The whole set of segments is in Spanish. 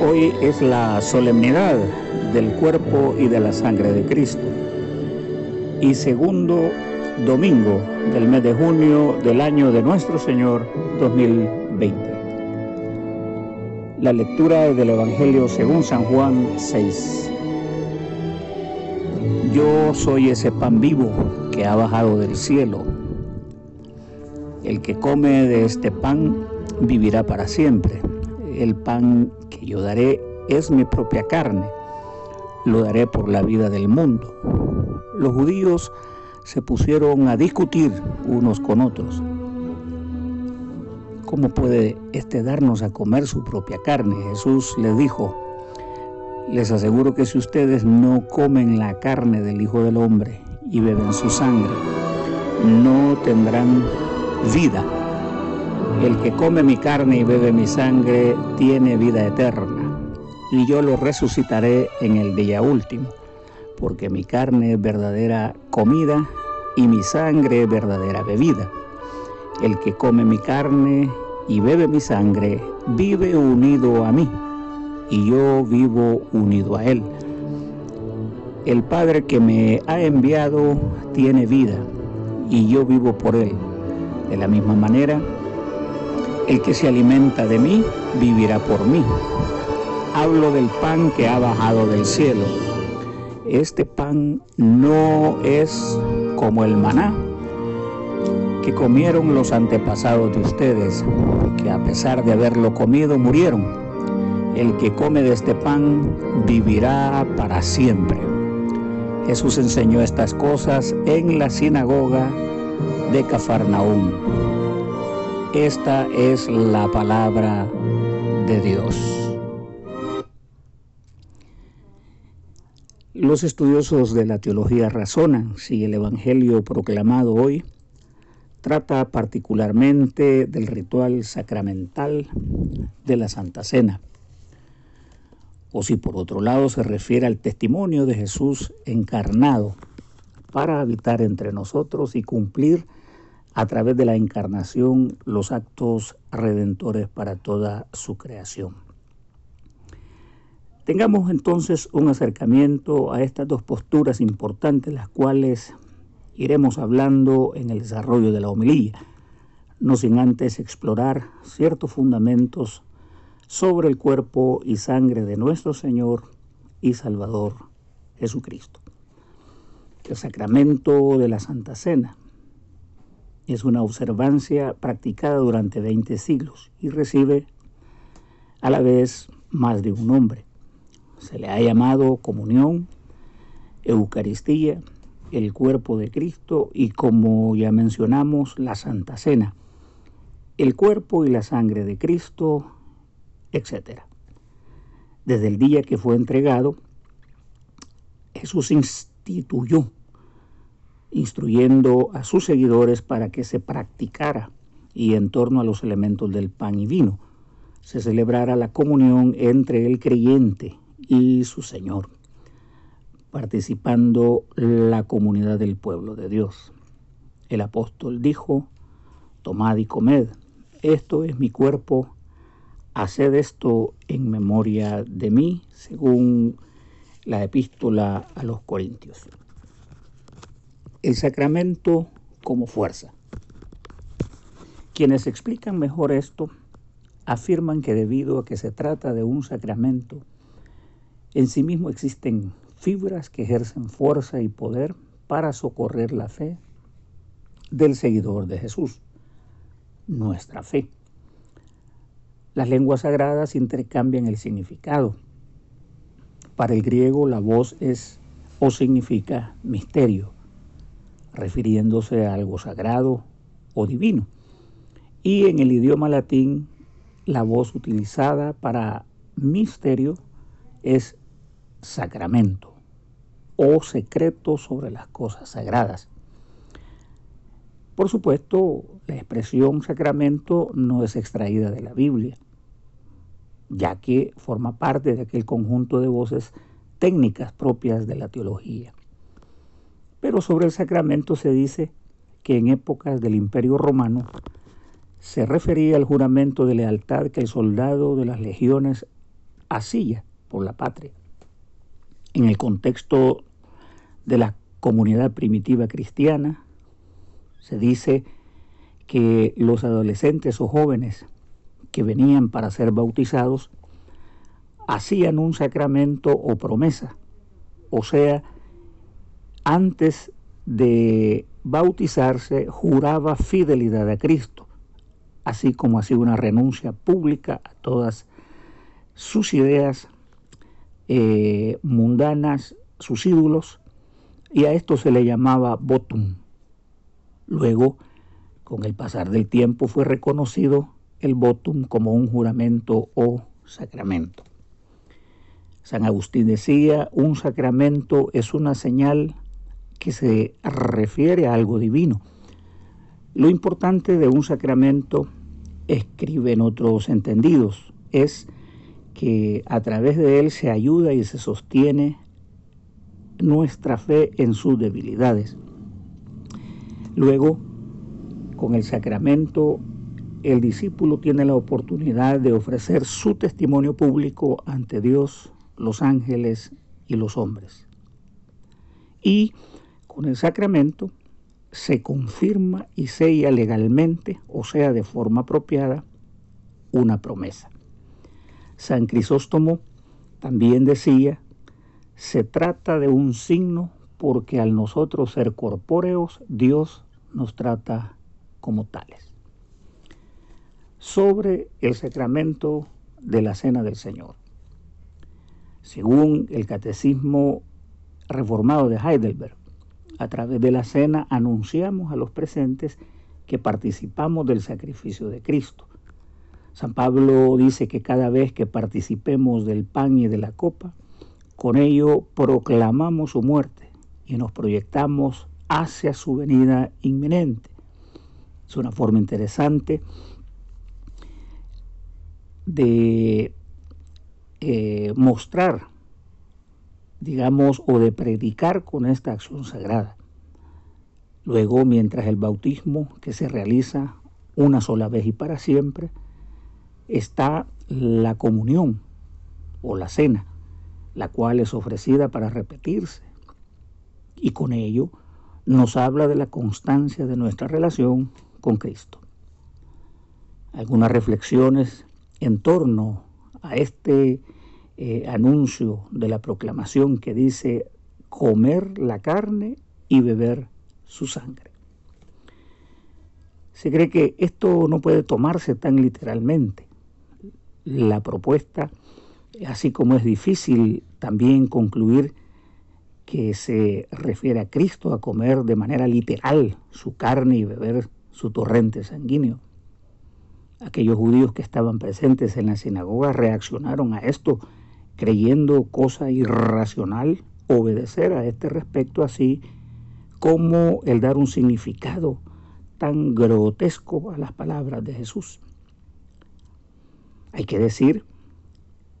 Hoy es la solemnidad del cuerpo y de la sangre de Cristo. Y segundo domingo del mes de junio del año de nuestro Señor 2020. La lectura del Evangelio según San Juan 6. Yo soy ese pan vivo que ha bajado del cielo. El que come de este pan vivirá para siempre. El pan que yo daré es mi propia carne. Lo daré por la vida del mundo. Los judíos se pusieron a discutir unos con otros. ¿Cómo puede este darnos a comer su propia carne? Jesús les dijo, les aseguro que si ustedes no comen la carne del Hijo del Hombre y beben su sangre, no tendrán vida. El que come mi carne y bebe mi sangre tiene vida eterna, y yo lo resucitaré en el día último, porque mi carne es verdadera comida y mi sangre verdadera bebida. El que come mi carne y bebe mi sangre vive unido a mí y yo vivo unido a él. El Padre que me ha enviado tiene vida y yo vivo por él. De la misma manera, el que se alimenta de mí vivirá por mí. Hablo del pan que ha bajado del cielo este pan no es como el maná que comieron los antepasados de ustedes, que a pesar de haberlo comido murieron. El que come de este pan vivirá para siempre. Jesús enseñó estas cosas en la sinagoga de Cafarnaúm. Esta es la palabra de Dios. Los estudiosos de la teología razonan si el Evangelio proclamado hoy trata particularmente del ritual sacramental de la Santa Cena, o si por otro lado se refiere al testimonio de Jesús encarnado para habitar entre nosotros y cumplir a través de la encarnación los actos redentores para toda su creación. Tengamos entonces un acercamiento a estas dos posturas importantes, las cuales iremos hablando en el desarrollo de la homilía, no sin antes explorar ciertos fundamentos sobre el cuerpo y sangre de nuestro Señor y Salvador Jesucristo. El sacramento de la Santa Cena es una observancia practicada durante 20 siglos y recibe a la vez más de un nombre se le ha llamado comunión, Eucaristía, el cuerpo de Cristo y como ya mencionamos, la Santa Cena, el cuerpo y la sangre de Cristo, etc. Desde el día que fue entregado, Jesús instituyó, instruyendo a sus seguidores para que se practicara y en torno a los elementos del pan y vino, se celebrara la comunión entre el creyente y su Señor, participando la comunidad del pueblo de Dios. El apóstol dijo, tomad y comed, esto es mi cuerpo, haced esto en memoria de mí, según la epístola a los Corintios. El sacramento como fuerza. Quienes explican mejor esto afirman que debido a que se trata de un sacramento en sí mismo existen fibras que ejercen fuerza y poder para socorrer la fe del seguidor de Jesús, nuestra fe. Las lenguas sagradas intercambian el significado. Para el griego la voz es o significa misterio, refiriéndose a algo sagrado o divino. Y en el idioma latín la voz utilizada para misterio es sacramento o secreto sobre las cosas sagradas. Por supuesto, la expresión sacramento no es extraída de la Biblia, ya que forma parte de aquel conjunto de voces técnicas propias de la teología. Pero sobre el sacramento se dice que en épocas del Imperio Romano se refería al juramento de lealtad que el soldado de las legiones hacía por la patria. En el contexto de la comunidad primitiva cristiana, se dice que los adolescentes o jóvenes que venían para ser bautizados hacían un sacramento o promesa, o sea, antes de bautizarse juraba fidelidad a Cristo, así como hacía una renuncia pública a todas sus ideas eh, mundanas, sus ídolos, y a esto se le llamaba votum. Luego, con el pasar del tiempo, fue reconocido el votum como un juramento o sacramento. San Agustín decía, un sacramento es una señal que se refiere a algo divino. Lo importante de un sacramento, escribe en otros entendidos, es que a través de él se ayuda y se sostiene nuestra fe en sus debilidades. Luego, con el sacramento, el discípulo tiene la oportunidad de ofrecer su testimonio público ante Dios, los ángeles y los hombres. Y con el sacramento se confirma y sella legalmente, o sea, de forma apropiada, una promesa. San Crisóstomo también decía, se trata de un signo porque al nosotros ser corpóreos, Dios nos trata como tales. Sobre el sacramento de la Cena del Señor. Según el Catecismo Reformado de Heidelberg, a través de la cena anunciamos a los presentes que participamos del sacrificio de Cristo. San Pablo dice que cada vez que participemos del pan y de la copa, con ello proclamamos su muerte y nos proyectamos hacia su venida inminente. Es una forma interesante de eh, mostrar, digamos, o de predicar con esta acción sagrada. Luego, mientras el bautismo, que se realiza una sola vez y para siempre, está la comunión o la cena, la cual es ofrecida para repetirse. Y con ello nos habla de la constancia de nuestra relación con Cristo. Algunas reflexiones en torno a este eh, anuncio de la proclamación que dice comer la carne y beber su sangre. Se cree que esto no puede tomarse tan literalmente. La propuesta, así como es difícil también concluir que se refiere a Cristo a comer de manera literal su carne y beber su torrente sanguíneo. Aquellos judíos que estaban presentes en la sinagoga reaccionaron a esto creyendo cosa irracional obedecer a este respecto así como el dar un significado tan grotesco a las palabras de Jesús. Hay que decir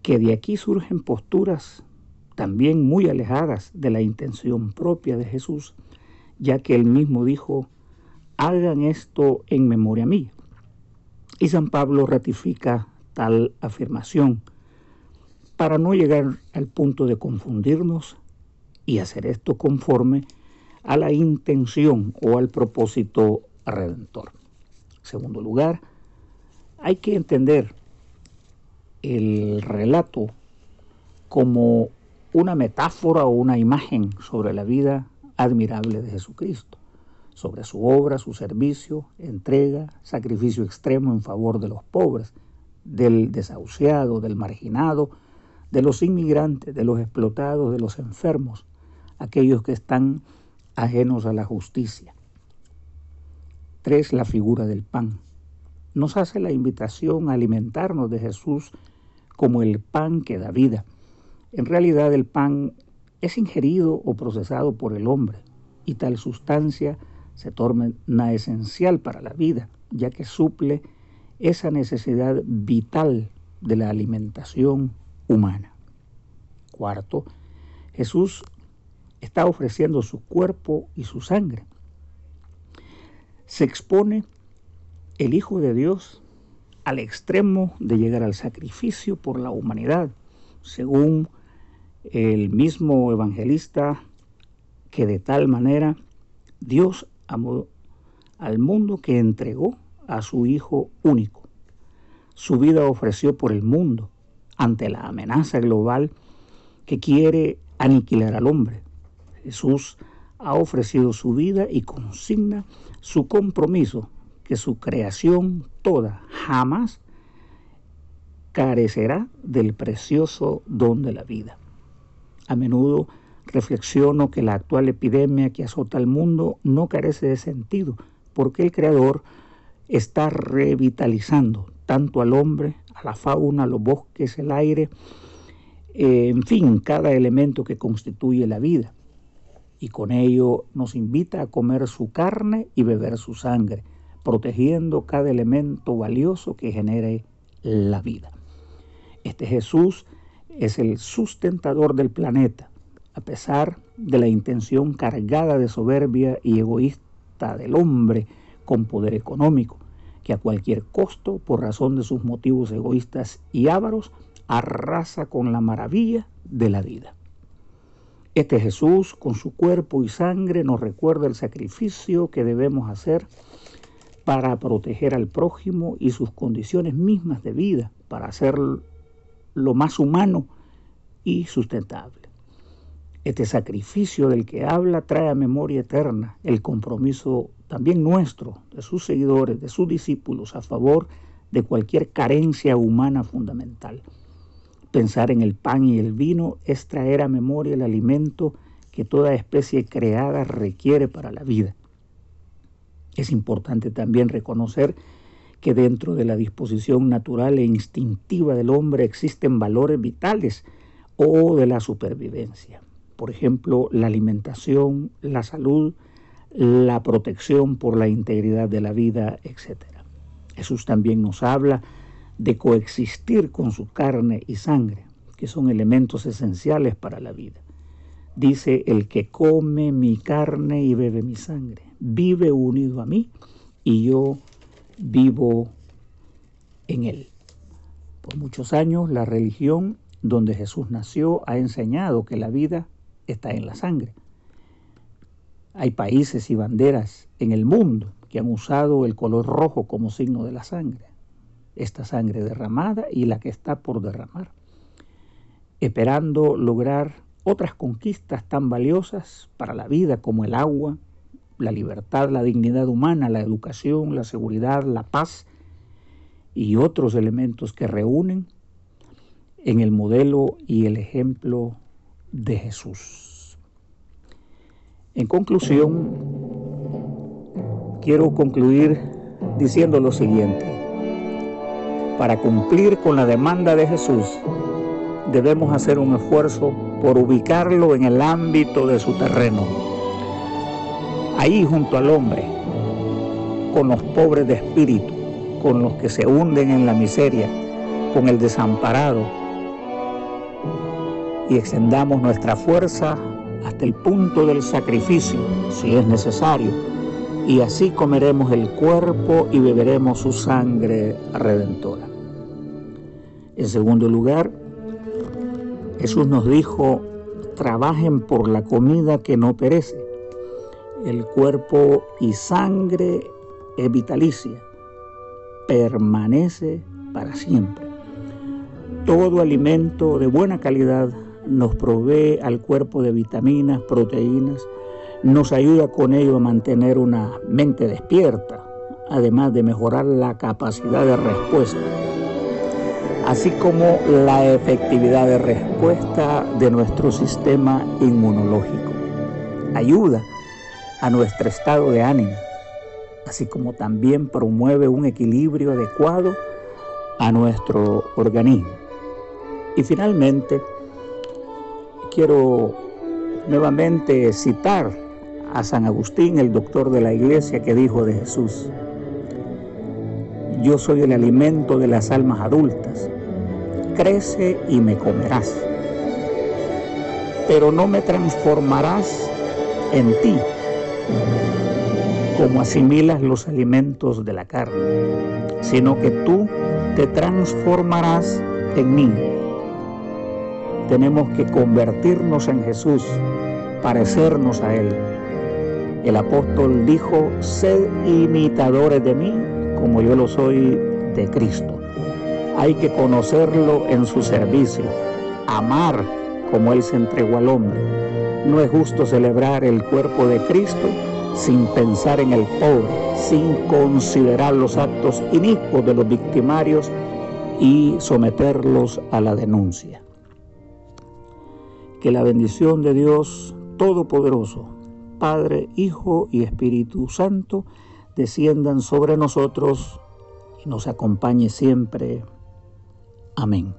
que de aquí surgen posturas también muy alejadas de la intención propia de Jesús, ya que él mismo dijo, hagan esto en memoria mía. Y San Pablo ratifica tal afirmación para no llegar al punto de confundirnos y hacer esto conforme a la intención o al propósito redentor. En segundo lugar, hay que entender el relato como una metáfora o una imagen sobre la vida admirable de Jesucristo, sobre su obra, su servicio, entrega, sacrificio extremo en favor de los pobres, del desahuciado, del marginado, de los inmigrantes, de los explotados, de los enfermos, aquellos que están ajenos a la justicia. Tres, la figura del pan. Nos hace la invitación a alimentarnos de Jesús como el pan que da vida. En realidad el pan es ingerido o procesado por el hombre y tal sustancia se torna esencial para la vida, ya que suple esa necesidad vital de la alimentación humana. Cuarto, Jesús está ofreciendo su cuerpo y su sangre. Se expone el Hijo de Dios al extremo de llegar al sacrificio por la humanidad, según el mismo evangelista, que de tal manera Dios al mundo que entregó a su Hijo único. Su vida ofreció por el mundo ante la amenaza global que quiere aniquilar al hombre. Jesús ha ofrecido su vida y consigna su compromiso que su creación toda jamás carecerá del precioso don de la vida. A menudo reflexiono que la actual epidemia que azota al mundo no carece de sentido, porque el Creador está revitalizando tanto al hombre, a la fauna, a los bosques, el aire, eh, en fin, cada elemento que constituye la vida. Y con ello nos invita a comer su carne y beber su sangre, protegiendo cada elemento valioso que genere la vida. Este Jesús es el sustentador del planeta, a pesar de la intención cargada de soberbia y egoísta del hombre con poder económico, que a cualquier costo, por razón de sus motivos egoístas y ávaros, arrasa con la maravilla de la vida. Este Jesús, con su cuerpo y sangre, nos recuerda el sacrificio que debemos hacer para proteger al prójimo y sus condiciones mismas de vida, para hacer lo más humano y sustentable. Este sacrificio del que habla trae a memoria eterna el compromiso también nuestro, de sus seguidores, de sus discípulos, a favor de cualquier carencia humana fundamental. Pensar en el pan y el vino es traer a memoria el alimento que toda especie creada requiere para la vida. Es importante también reconocer que dentro de la disposición natural e instintiva del hombre existen valores vitales o de la supervivencia por ejemplo, la alimentación, la salud, la protección por la integridad de la vida, etc. Jesús también nos habla de coexistir con su carne y sangre, que son elementos esenciales para la vida. Dice, el que come mi carne y bebe mi sangre, vive unido a mí y yo vivo en él. Por muchos años la religión donde Jesús nació ha enseñado que la vida está en la sangre. Hay países y banderas en el mundo que han usado el color rojo como signo de la sangre, esta sangre derramada y la que está por derramar, esperando lograr otras conquistas tan valiosas para la vida como el agua, la libertad, la dignidad humana, la educación, la seguridad, la paz y otros elementos que reúnen en el modelo y el ejemplo de Jesús. En conclusión, quiero concluir diciendo lo siguiente. Para cumplir con la demanda de Jesús, debemos hacer un esfuerzo por ubicarlo en el ámbito de su terreno, ahí junto al hombre, con los pobres de espíritu, con los que se hunden en la miseria, con el desamparado, y extendamos nuestra fuerza hasta el punto del sacrificio, si es necesario, y así comeremos el cuerpo y beberemos su sangre redentora. En segundo lugar, Jesús nos dijo, trabajen por la comida que no perece. El cuerpo y sangre es vitalicia, permanece para siempre. Todo alimento de buena calidad nos provee al cuerpo de vitaminas, proteínas, nos ayuda con ello a mantener una mente despierta, además de mejorar la capacidad de respuesta, así como la efectividad de respuesta de nuestro sistema inmunológico. Ayuda a nuestro estado de ánimo, así como también promueve un equilibrio adecuado a nuestro organismo. Y finalmente, quiero nuevamente citar a San Agustín, el doctor de la iglesia, que dijo de Jesús, yo soy el alimento de las almas adultas, crece y me comerás. pero no me transformarás en ti como asimilas los alimentos de la carne, sino que tú te transformarás en mí. Tenemos que convertirnos en Jesús, parecernos a Él. El apóstol dijo, sed imitadores de mí como yo lo soy de Cristo. Hay que conocerlo en su servicio, amar como Él se entregó al hombre. No es justo celebrar el cuerpo de Cristo sin pensar en el pobre, sin considerar los actos inicuos de los victimarios y someterlos a la denuncia. Que la bendición de Dios Todopoderoso, Padre, Hijo y Espíritu Santo, desciendan sobre nosotros y nos acompañe siempre. Amén.